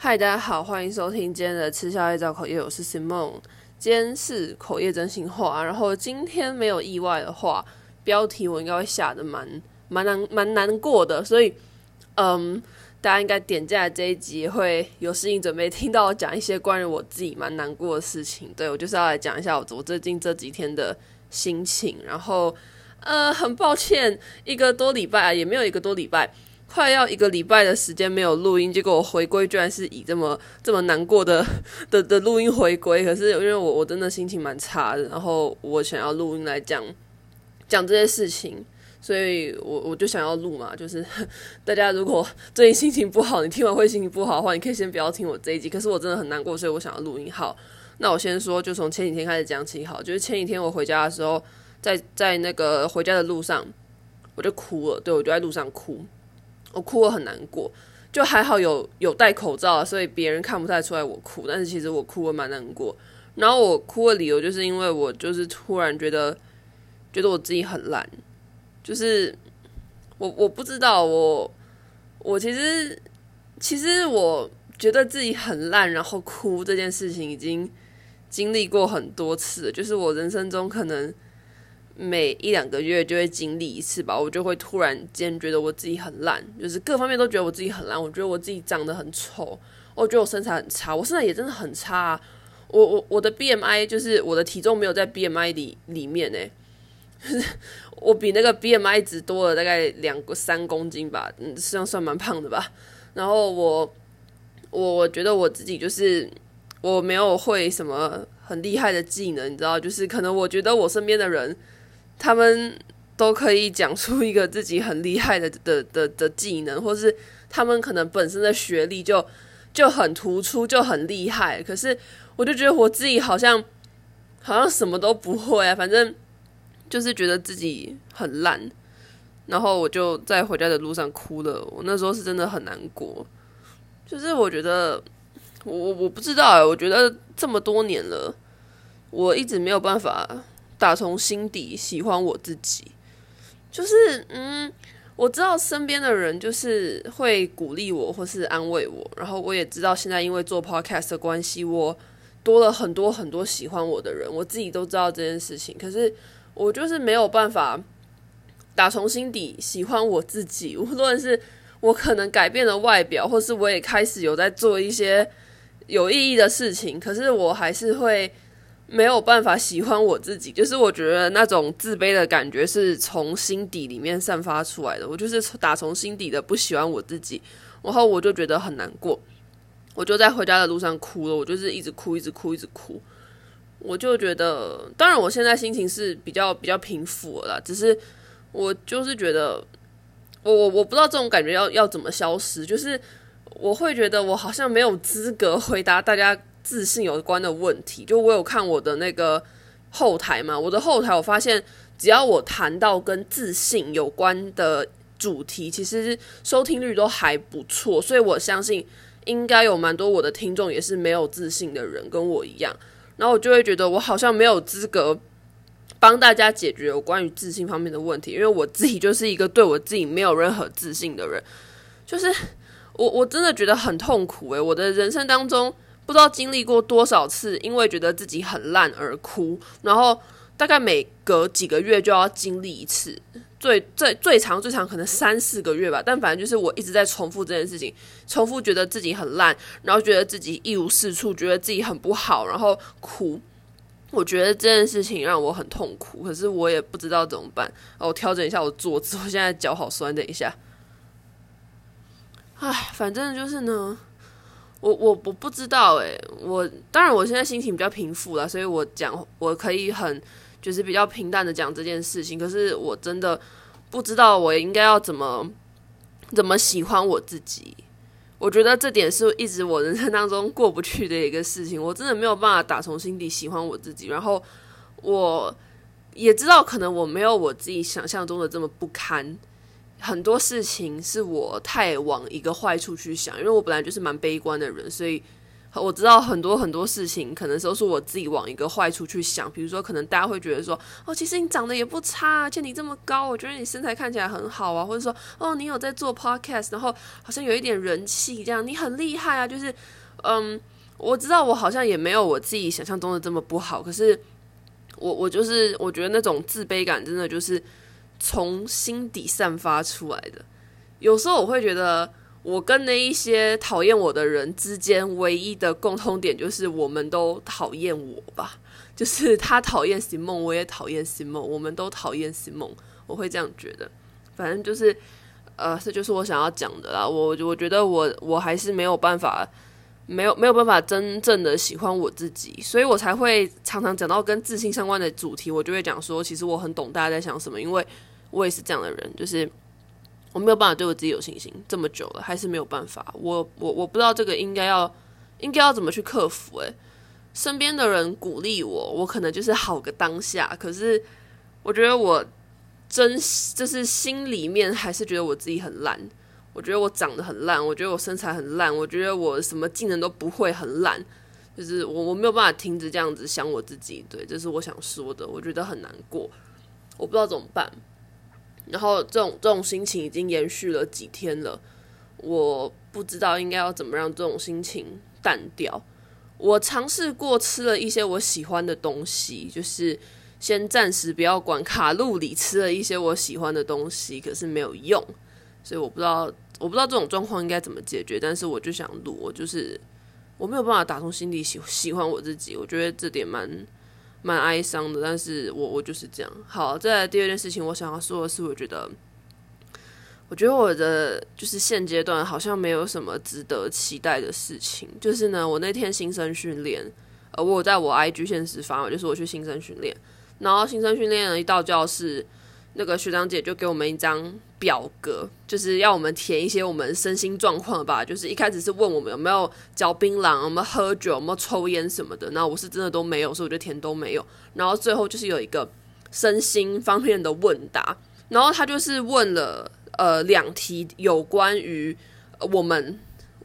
嗨，大家好，欢迎收听今天的吃宵夜造口业，我是 Simon。今天是口业真心话，然后今天没有意外的话，标题我应该会下的蛮蛮难蛮难过的，所以嗯，大家应该点进来这一集会有事情准备听到我讲一些关于我自己蛮难过的事情。对，我就是要来讲一下我我最近这几天的心情，然后呃，很抱歉，一个多礼拜，也没有一个多礼拜。快要一个礼拜的时间没有录音，结果我回归居然是以这么这么难过的 的的录音回归。可是因为我我真的心情蛮差的，然后我想要录音来讲讲这些事情，所以我我就想要录嘛。就是 大家如果最近心情不好，你听完会心情不好的话，你可以先不要听我这一集。可是我真的很难过，所以我想要录音。好，那我先说，就从前几天开始讲起。好，就是前几天我回家的时候，在在那个回家的路上，我就哭了。对，我就在路上哭。我哭得很难过，就还好有有戴口罩，所以别人看不太出来我哭。但是其实我哭了蛮难过。然后我哭的理由就是因为我就是突然觉得，觉得我自己很烂，就是我我不知道我我其实其实我觉得自己很烂，然后哭这件事情已经经历过很多次，就是我人生中可能。每一两个月就会经历一次吧，我就会突然间觉得我自己很烂，就是各方面都觉得我自己很烂。我觉得我自己长得很丑，我觉得我身材很差，我身材也真的很差。我我我的 BMI 就是我的体重没有在 BMI 里里面诶，就是我比那个 BMI 值多了大概两三公斤吧，嗯，实际上算蛮胖的吧。然后我我我觉得我自己就是我没有会什么很厉害的技能，你知道，就是可能我觉得我身边的人。他们都可以讲出一个自己很厉害的的的的技能，或是他们可能本身的学历就就很突出，就很厉害。可是我就觉得我自己好像好像什么都不会啊，反正就是觉得自己很烂。然后我就在回家的路上哭了。我那时候是真的很难过，就是我觉得我我不知道，我觉得这么多年了，我一直没有办法。打从心底喜欢我自己，就是嗯，我知道身边的人就是会鼓励我或是安慰我，然后我也知道现在因为做 podcast 的关系，我多了很多很多喜欢我的人，我自己都知道这件事情，可是我就是没有办法打从心底喜欢我自己，无论是我可能改变了外表，或是我也开始有在做一些有意义的事情，可是我还是会。没有办法喜欢我自己，就是我觉得那种自卑的感觉是从心底里面散发出来的。我就是打从心底的不喜欢我自己，然后我就觉得很难过，我就在回家的路上哭了。我就是一直哭，一直哭，一直哭。我就觉得，当然我现在心情是比较比较平复了啦，只是我就是觉得，我我我不知道这种感觉要要怎么消失，就是我会觉得我好像没有资格回答大家。自信有关的问题，就我有看我的那个后台嘛，我的后台我发现，只要我谈到跟自信有关的主题，其实收听率都还不错，所以我相信应该有蛮多我的听众也是没有自信的人，跟我一样，然后我就会觉得我好像没有资格帮大家解决有关于自信方面的问题，因为我自己就是一个对我自己没有任何自信的人，就是我我真的觉得很痛苦诶，我的人生当中。不知道经历过多少次，因为觉得自己很烂而哭，然后大概每隔几个月就要经历一次，最最最长最长可能三四个月吧。但反正就是我一直在重复这件事情，重复觉得自己很烂，然后觉得自己一无是处，觉得自己很不好，然后哭。我觉得这件事情让我很痛苦，可是我也不知道怎么办。我调整一下我坐姿，我现在脚好酸，等一下。唉，反正就是呢。我我我不知道诶，我当然我现在心情比较平复了，所以我讲我可以很就是比较平淡的讲这件事情。可是我真的不知道我应该要怎么怎么喜欢我自己。我觉得这点是一直我人生当中过不去的一个事情。我真的没有办法打从心底喜欢我自己。然后我也知道，可能我没有我自己想象中的这么不堪。很多事情是我太往一个坏处去想，因为我本来就是蛮悲观的人，所以我知道很多很多事情，可能都是我自己往一个坏处去想。比如说，可能大家会觉得说，哦，其实你长得也不差，而且你这么高，我觉得你身材看起来很好啊。或者说，哦，你有在做 podcast，然后好像有一点人气，这样你很厉害啊。就是，嗯，我知道我好像也没有我自己想象中的这么不好。可是，我我就是我觉得那种自卑感真的就是从心底散发出来的。有时候我会觉得。我跟那一些讨厌我的人之间唯一的共通点就是，我们都讨厌我吧。就是他讨厌新梦我也讨厌新梦我们都讨厌新梦。我会这样觉得。反正就是，呃，这就是我想要讲的啦。我我觉得我我还是没有办法，没有没有办法真正的喜欢我自己，所以我才会常常讲到跟自信相关的主题，我就会讲说，其实我很懂大家在想什么，因为我也是这样的人，就是。我没有办法对我自己有信心，这么久了还是没有办法。我我我不知道这个应该要应该要怎么去克服。诶，身边的人鼓励我，我可能就是好个当下。可是我觉得我真就是心里面还是觉得我自己很烂。我觉得我长得很烂，我觉得我身材很烂，我觉得我什么技能都不会，很烂。就是我我没有办法停止这样子想我自己。对，这是我想说的。我觉得很难过，我不知道怎么办。然后这种这种心情已经延续了几天了，我不知道应该要怎么让这种心情淡掉。我尝试过吃了一些我喜欢的东西，就是先暂时不要管卡路里，吃了一些我喜欢的东西，可是没有用，所以我不知道我不知道这种状况应该怎么解决。但是我就想录，我就是我没有办法打从心底喜喜欢我自己，我觉得这点蛮。蛮哀伤的，但是我我就是这样。好，再来第二件事情，我想要说的是，我觉得，我觉得我的就是现阶段好像没有什么值得期待的事情。就是呢，我那天新生训练，呃，我有在我 IG 现实发，就是我去新生训练，然后新生训练了一到教室。那个学长姐就给我们一张表格，就是要我们填一些我们身心状况吧。就是一开始是问我们有没有嚼槟榔，有没有喝酒，有没有抽烟什么的。那我是真的都没有，所以我就填都没有。然后最后就是有一个身心方面的问答，然后他就是问了呃两题有关于我们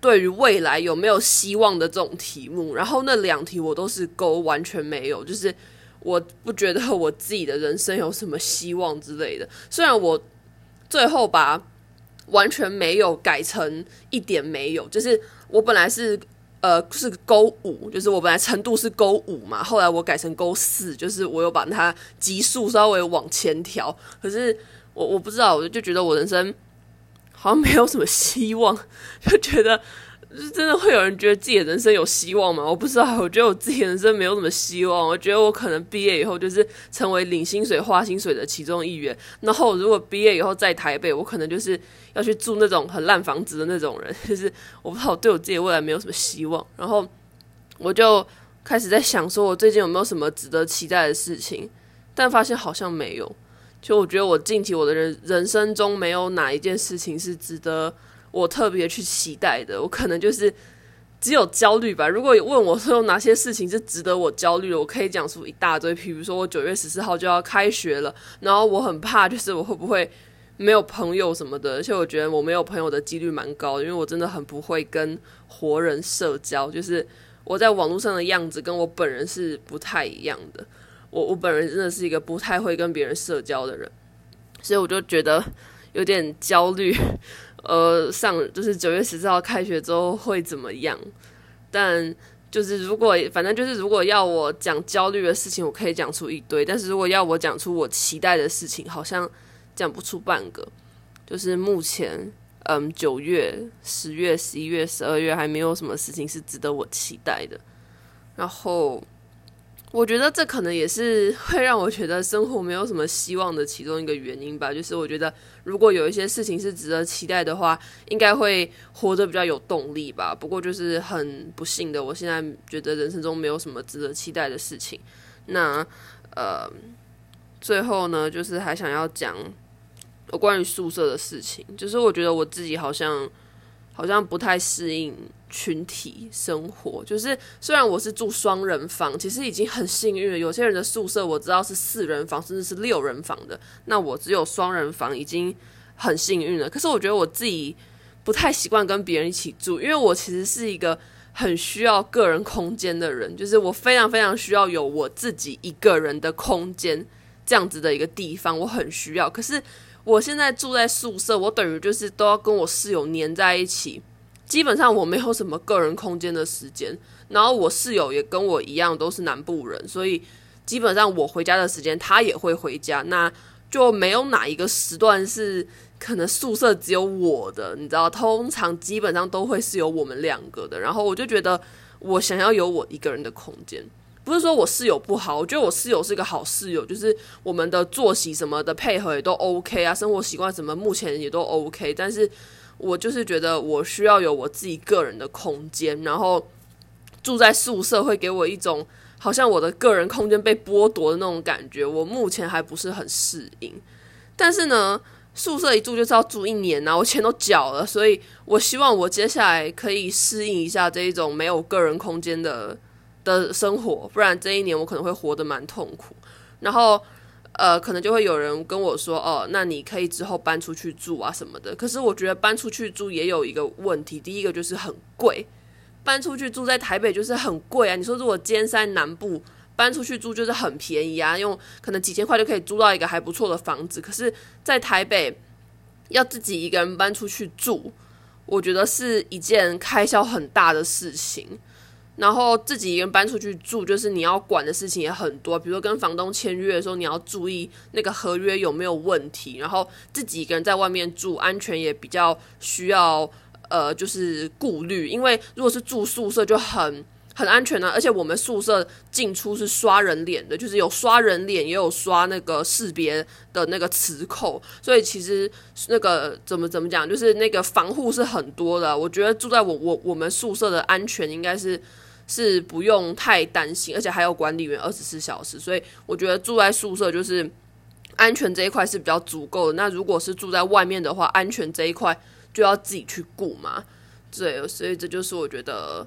对于未来有没有希望的这种题目。然后那两题我都是勾，完全没有，就是。我不觉得我自己的人生有什么希望之类的。虽然我最后把完全没有改成一点没有，就是我本来是呃是勾五，就是我本来程度是勾五嘛，后来我改成勾四，就是我又把它级数稍微往前调。可是我我不知道，我就觉得我人生好像没有什么希望，就觉得。就是真的会有人觉得自己的人生有希望吗？我不知道，我觉得我自己人生没有什么希望。我觉得我可能毕业以后就是成为领薪水、花薪水的其中一员。然后如果毕业以后在台北，我可能就是要去住那种很烂房子的那种人。就是我不知道，我对我自己未来没有什么希望。然后我就开始在想，说我最近有没有什么值得期待的事情？但发现好像没有。就我觉得我近期我的人人生中没有哪一件事情是值得。我特别去期待的，我可能就是只有焦虑吧。如果问我说有哪些事情是值得我焦虑的，我可以讲出一大堆。比如说我九月十四号就要开学了，然后我很怕，就是我会不会没有朋友什么的。而且我觉得我没有朋友的几率蛮高，因为我真的很不会跟活人社交，就是我在网络上的样子跟我本人是不太一样的。我我本人真的是一个不太会跟别人社交的人，所以我就觉得有点焦虑。呃，上就是九月十四号开学之后会怎么样？但就是如果反正就是如果要我讲焦虑的事情，我可以讲出一堆；但是如果要我讲出我期待的事情，好像讲不出半个。就是目前，嗯，九月、十月、十一月、十二月还没有什么事情是值得我期待的。然后。我觉得这可能也是 会让我觉得生活没有什么希望的其中一个原因吧。就是我觉得如果有一些事情是值得期待的话，应该会活得比较有动力吧。不过就是很不幸的，我现在觉得人生中没有什么值得期待的事情。那呃，最后呢，就是还想要讲关于宿舍的事情。就是我觉得我自己好像好像不太适应。群体生活，就是虽然我是住双人房，其实已经很幸运了。有些人的宿舍我知道是四人房，甚至是六人房的，那我只有双人房，已经很幸运了。可是我觉得我自己不太习惯跟别人一起住，因为我其实是一个很需要个人空间的人，就是我非常非常需要有我自己一个人的空间，这样子的一个地方，我很需要。可是我现在住在宿舍，我等于就是都要跟我室友黏在一起，基本上我没有什么个人空间的时间。然后我室友也跟我一样都是南部人，所以基本上我回家的时间他也会回家，那就没有哪一个时段是。可能宿舍只有我的，你知道，通常基本上都会是有我们两个的。然后我就觉得，我想要有我一个人的空间，不是说我室友不好，我觉得我室友是一个好室友，就是我们的作息什么的配合也都 OK 啊，生活习惯什么目前也都 OK。但是我就是觉得我需要有我自己个人的空间，然后住在宿舍会给我一种好像我的个人空间被剥夺的那种感觉，我目前还不是很适应。但是呢，宿舍一住就是要住一年呐、啊，我钱都缴了，所以我希望我接下来可以适应一下这一种没有个人空间的的生活，不然这一年我可能会活得蛮痛苦。然后，呃，可能就会有人跟我说：“哦，那你可以之后搬出去住啊什么的。”可是我觉得搬出去住也有一个问题，第一个就是很贵，搬出去住在台北就是很贵啊。你说如果尖山南部。搬出去住就是很便宜啊，用可能几千块就可以租到一个还不错的房子。可是，在台北要自己一个人搬出去住，我觉得是一件开销很大的事情。然后自己一个人搬出去住，就是你要管的事情也很多，比如说跟房东签约的时候，你要注意那个合约有没有问题。然后自己一个人在外面住，安全也比较需要呃，就是顾虑。因为如果是住宿舍就很。很安全啊，而且我们宿舍进出是刷人脸的，就是有刷人脸，也有刷那个识别的那个磁扣，所以其实那个怎么怎么讲，就是那个防护是很多的。我觉得住在我我我们宿舍的安全应该是是不用太担心，而且还有管理员二十四小时，所以我觉得住在宿舍就是安全这一块是比较足够的。那如果是住在外面的话，安全这一块就要自己去顾嘛。对，所以这就是我觉得。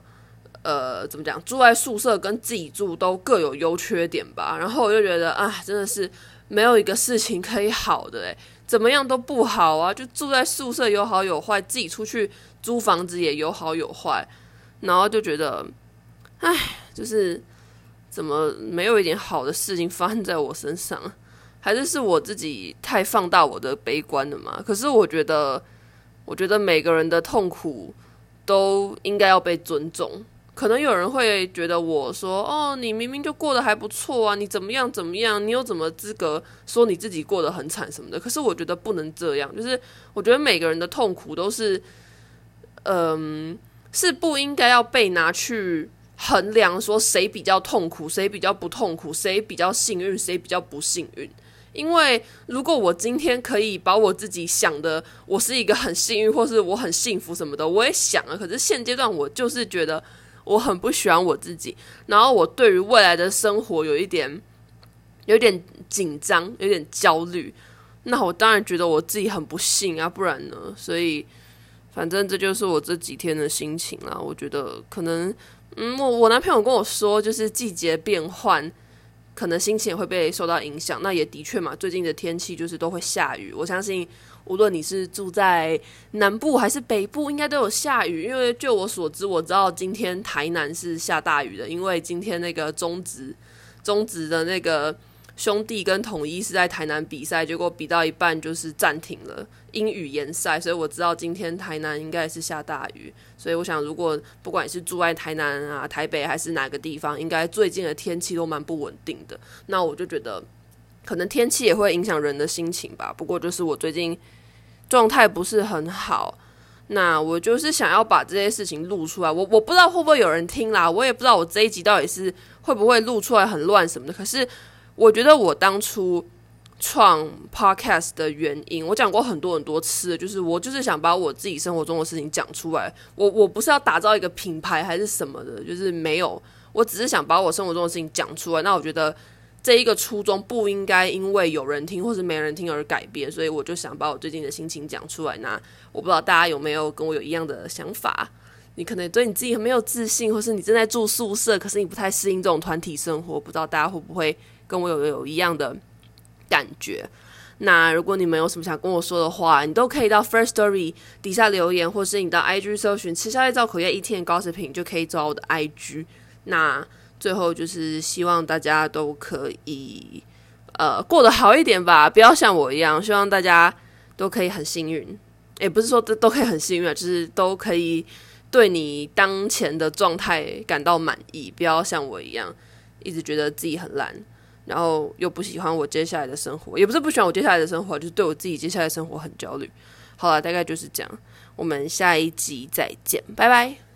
呃，怎么讲？住在宿舍跟自己住都各有优缺点吧。然后我就觉得，啊，真的是没有一个事情可以好的，诶，怎么样都不好啊。就住在宿舍有好有坏，自己出去租房子也有好有坏。然后就觉得，唉，就是怎么没有一点好的事情发生在我身上？还是是我自己太放大我的悲观了嘛？可是我觉得，我觉得每个人的痛苦都应该要被尊重。可能有人会觉得我说：“哦，你明明就过得还不错啊，你怎么样怎么样？你有怎么资格说你自己过得很惨什么的？”可是我觉得不能这样，就是我觉得每个人的痛苦都是，嗯，是不应该要被拿去衡量说谁比较痛苦，谁比较不痛苦，谁比较幸运，谁比较不幸运。因为如果我今天可以把我自己想的我是一个很幸运，或是我很幸福什么的，我也想啊。可是现阶段我就是觉得。我很不喜欢我自己，然后我对于未来的生活有一点，有点紧张，有点焦虑。那我当然觉得我自己很不幸啊，不然呢？所以，反正这就是我这几天的心情啦。我觉得可能，嗯，我我男朋友跟我说，就是季节变换，可能心情也会被受到影响。那也的确嘛，最近的天气就是都会下雨。我相信。无论你是住在南部还是北部，应该都有下雨。因为就我所知，我知道今天台南是下大雨的，因为今天那个中职中职的那个兄弟跟统一是在台南比赛，结果比到一半就是暂停了，因雨延赛，所以我知道今天台南应该是下大雨。所以我想，如果不管是住在台南啊、台北还是哪个地方，应该最近的天气都蛮不稳定的。那我就觉得，可能天气也会影响人的心情吧。不过就是我最近。状态不是很好，那我就是想要把这些事情录出来。我我不知道会不会有人听啦，我也不知道我这一集到底是会不会录出来很乱什么的。可是我觉得我当初创 podcast 的原因，我讲过很多很多次，就是我就是想把我自己生活中的事情讲出来。我我不是要打造一个品牌还是什么的，就是没有，我只是想把我生活中的事情讲出来。那我觉得。这一个初衷不应该因为有人听或是没人听而改变，所以我就想把我最近的心情讲出来。那我不知道大家有没有跟我有一样的想法？你可能对你自己很没有自信，或是你正在住宿舍，可是你不太适应这种团体生活，不知道大家会不会跟我有有一样的感觉？那如果你们有什么想跟我说的话，你都可以到 First Story 底下留言，或是你到 IG 搜寻“吃宵夜造口业一天高食品就可以找我的 IG。那最后就是希望大家都可以呃过得好一点吧，不要像我一样。希望大家都可以很幸运，也不是说都都可以很幸运，就是都可以对你当前的状态感到满意，不要像我一样一直觉得自己很烂。然后又不喜欢我接下来的生活，也不是不喜欢我接下来的生活，就是对我自己接下来的生活很焦虑。好了，大概就是这样，我们下一集再见，拜拜。